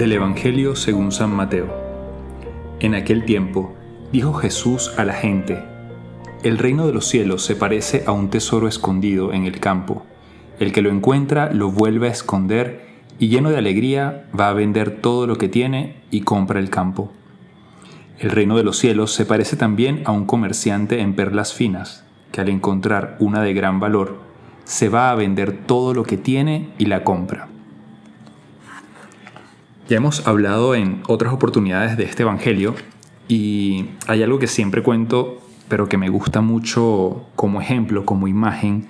Evangelio según San Mateo. En aquel tiempo, dijo Jesús a la gente, El reino de los cielos se parece a un tesoro escondido en el campo. El que lo encuentra lo vuelve a esconder y lleno de alegría va a vender todo lo que tiene y compra el campo. El reino de los cielos se parece también a un comerciante en perlas finas, que al encontrar una de gran valor, se va a vender todo lo que tiene y la compra. Ya hemos hablado en otras oportunidades de este Evangelio y hay algo que siempre cuento, pero que me gusta mucho como ejemplo, como imagen,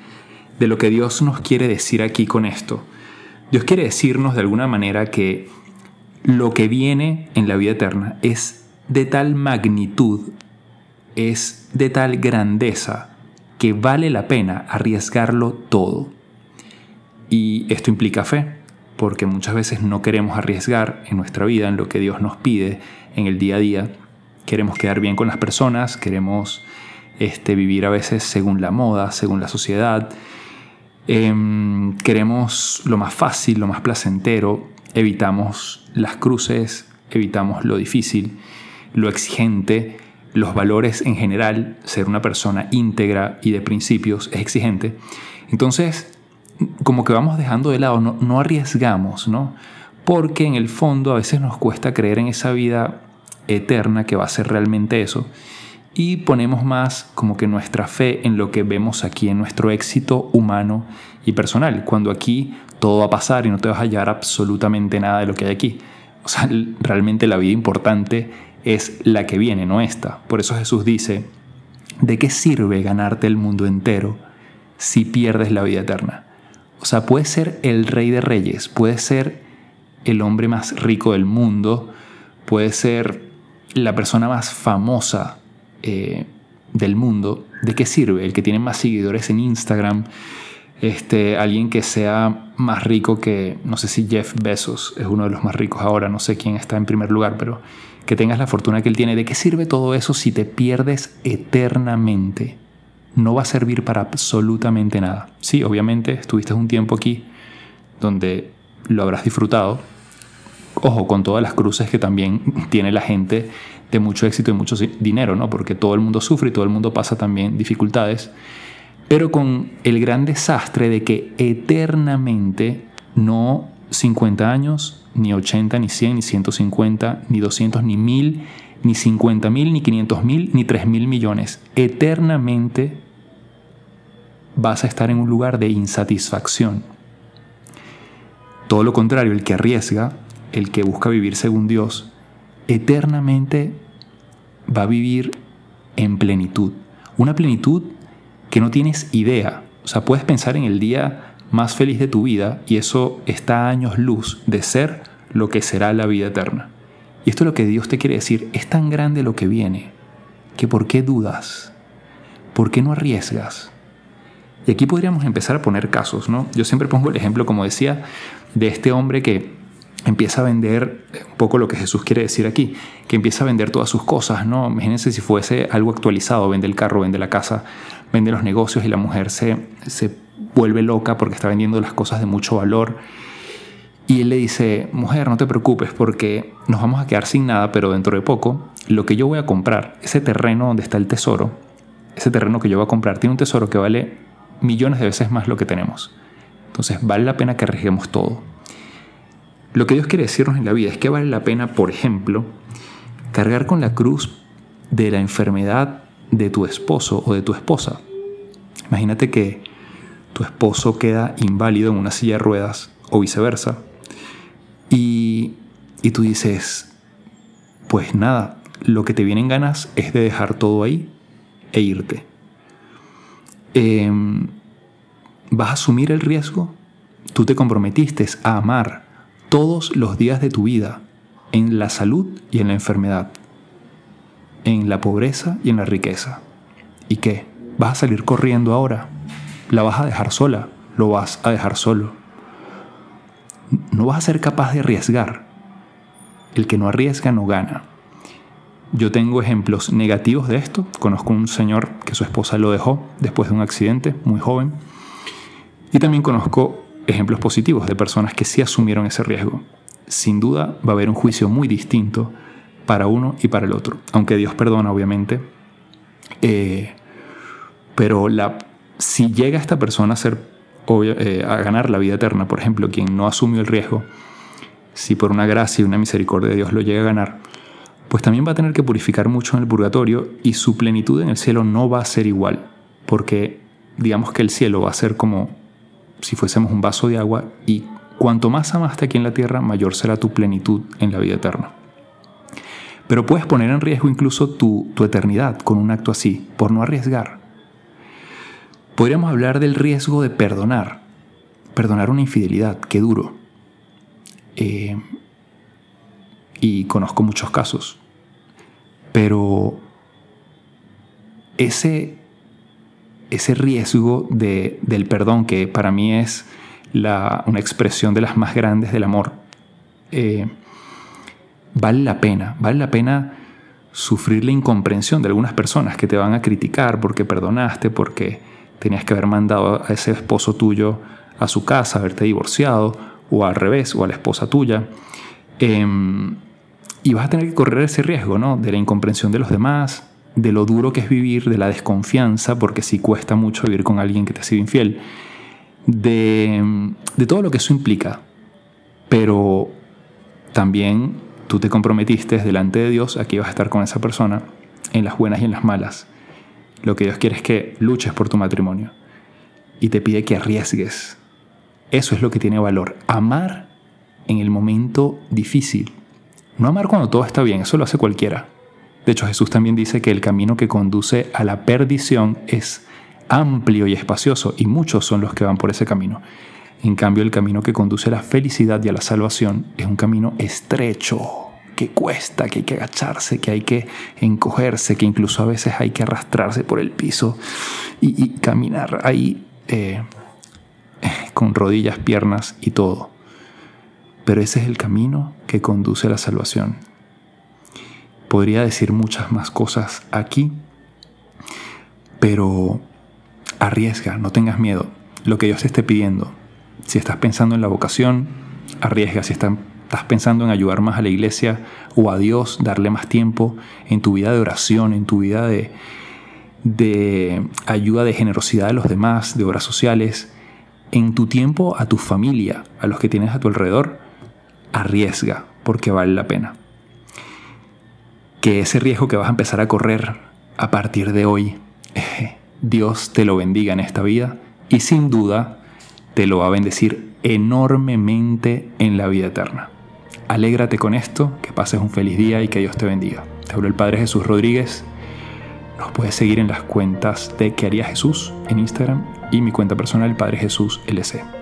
de lo que Dios nos quiere decir aquí con esto. Dios quiere decirnos de alguna manera que lo que viene en la vida eterna es de tal magnitud, es de tal grandeza, que vale la pena arriesgarlo todo. Y esto implica fe porque muchas veces no queremos arriesgar en nuestra vida, en lo que Dios nos pide en el día a día. Queremos quedar bien con las personas, queremos este, vivir a veces según la moda, según la sociedad. Em, queremos lo más fácil, lo más placentero, evitamos las cruces, evitamos lo difícil, lo exigente, los valores en general, ser una persona íntegra y de principios es exigente. Entonces, como que vamos dejando de lado, no, arriesgamos, ¿no? Porque en el fondo a veces nos cuesta creer en esa vida eterna que va a ser realmente eso. Y ponemos más como que nuestra fe en lo que vemos aquí, en nuestro éxito humano y personal, cuando aquí todo va a pasar y no te vas a hallar absolutamente nada de lo que hay aquí. O sea, realmente la vida importante es la que viene, no esta. Por eso Jesús dice, ¿de qué sirve ganarte el mundo entero si pierdes la vida eterna? O sea, puede ser el rey de reyes, puede ser el hombre más rico del mundo, puede ser la persona más famosa eh, del mundo. ¿De qué sirve? El que tiene más seguidores en Instagram, este, alguien que sea más rico que, no sé si Jeff Bezos es uno de los más ricos ahora, no sé quién está en primer lugar, pero que tengas la fortuna que él tiene. ¿De qué sirve todo eso si te pierdes eternamente? No va a servir para absolutamente nada. Sí, obviamente estuviste un tiempo aquí donde lo habrás disfrutado. Ojo, con todas las cruces que también tiene la gente de mucho éxito y mucho dinero, ¿no? Porque todo el mundo sufre y todo el mundo pasa también dificultades. Pero con el gran desastre de que eternamente, no 50 años, ni 80, ni 100, ni 150, ni 200, ni 1000, ni 50 mil, ni 500 mil, ni 3 mil millones. Eternamente vas a estar en un lugar de insatisfacción. Todo lo contrario, el que arriesga, el que busca vivir según Dios, eternamente va a vivir en plenitud. Una plenitud que no tienes idea. O sea, puedes pensar en el día más feliz de tu vida y eso está a años luz de ser lo que será la vida eterna. Y esto es lo que Dios te quiere decir, es tan grande lo que viene, que ¿por qué dudas? ¿Por qué no arriesgas? Y aquí podríamos empezar a poner casos, ¿no? Yo siempre pongo el ejemplo, como decía, de este hombre que empieza a vender un poco lo que Jesús quiere decir aquí, que empieza a vender todas sus cosas, ¿no? Imagínense si fuese algo actualizado, vende el carro, vende la casa, vende los negocios y la mujer se, se vuelve loca porque está vendiendo las cosas de mucho valor y él le dice, mujer, no te preocupes porque nos vamos a quedar sin nada, pero dentro de poco, lo que yo voy a comprar, ese terreno donde está el tesoro, ese terreno que yo voy a comprar, tiene un tesoro que vale millones de veces más lo que tenemos. Entonces vale la pena que arriesguemos todo. Lo que Dios quiere decirnos en la vida es que vale la pena, por ejemplo, cargar con la cruz de la enfermedad de tu esposo o de tu esposa. Imagínate que tu esposo queda inválido en una silla de ruedas o viceversa y, tú dices, pues nada, lo que te vienen ganas es de dejar todo ahí e irte. Em, ¿Vas a asumir el riesgo? Tú te comprometiste a amar todos los días de tu vida, en la salud y en la enfermedad, en la pobreza y en la riqueza. ¿Y qué? ¿Vas a salir corriendo ahora? ¿La vas a dejar sola? ¿Lo vas a dejar solo? No vas a ser capaz de arriesgar. El que no arriesga no gana. Yo tengo ejemplos negativos de esto. Conozco un señor que su esposa lo dejó después de un accidente, muy joven. Y también conozco ejemplos positivos de personas que sí asumieron ese riesgo. sin duda va a haber un juicio muy distinto para uno y para el otro. Aunque Dios perdona, obviamente. Eh, pero si llega esta persona a, ser, eh, a ganar la vida eterna, por ejemplo, quien no asumió el riesgo, si por una gracia y una misericordia de Dios lo llega a ganar, pues también va a tener que purificar mucho en el purgatorio y su plenitud en el cielo no va a ser igual, porque digamos que el cielo va a ser como si fuésemos un vaso de agua y cuanto más amaste aquí en la tierra, mayor será tu plenitud en la vida eterna. Pero puedes poner en riesgo incluso tu, eternidad con un acto así, por no arriesgar. Podríamos hablar del riesgo de perdonar, perdonar una infidelidad, qué duro. Eh, y conozco muchos casos. Pero ese, ese riesgo del perdón, que para mí es una expresión de las más grandes del amor, eh, vale la pena, vale la pena sufrir la incomprensión de algunas personas que te van a criticar porque perdonaste, porque tenías que haber mandado a ese esposo tuyo a su casa, haberte divorciado, o al revés, o a la esposa tuya. Em, y vas a tener que correr ese riesgo, ¿no? De la incomprensión de los demás, de lo duro que es vivir, de la desconfianza, porque sí cuesta mucho vivir con alguien que te ha sido infiel, de, de todo lo que eso implica. Pero también tú te comprometiste delante de Dios a que ibas a estar con esa persona en las buenas y en las malas. Lo que Dios quiere es que luches por tu matrimonio y te pide que arriesgues. Eso es lo que tiene valor. Amar en el momento difícil, no amar cuando todo está bien, eso lo hace cualquiera. De hecho, Jesús también dice que el camino que conduce a la perdición es amplio y espacioso, y muchos son los que van por ese camino. En cambio, el camino que conduce a la felicidad y a la salvación es un camino estrecho, que cuesta, que hay que agacharse, que hay que encogerse, que incluso a veces hay que arrastrarse por el piso y, caminar ahí eh, con rodillas, piernas y todo. Pero ese es el camino que conduce a la salvación. Podría decir muchas más cosas aquí, pero arriesga, no tengas miedo. Lo que Dios te esté pidiendo. Si estás pensando en la vocación, arriesga. Si estás pensando en ayudar más a la iglesia o a Dios, darle más tiempo en tu vida de oración, en tu vida de, de ayuda, de generosidad a los demás, de obras sociales, en tu tiempo a tu familia, a los que tienes a tu alrededor, arriesga porque vale la pena. Que ese riesgo que vas a empezar a correr a partir de hoy, Dios te lo bendiga en esta vida y sin duda te lo va a bendecir enormemente en la vida eterna. Alégrate con esto, que pases un feliz día y que Dios te bendiga. Te hablo el Padre Jesús Rodríguez. Nos puedes seguir en las cuentas de ¿Qué haría Jesús en Instagram y mi cuenta personal Padre Jesús LC.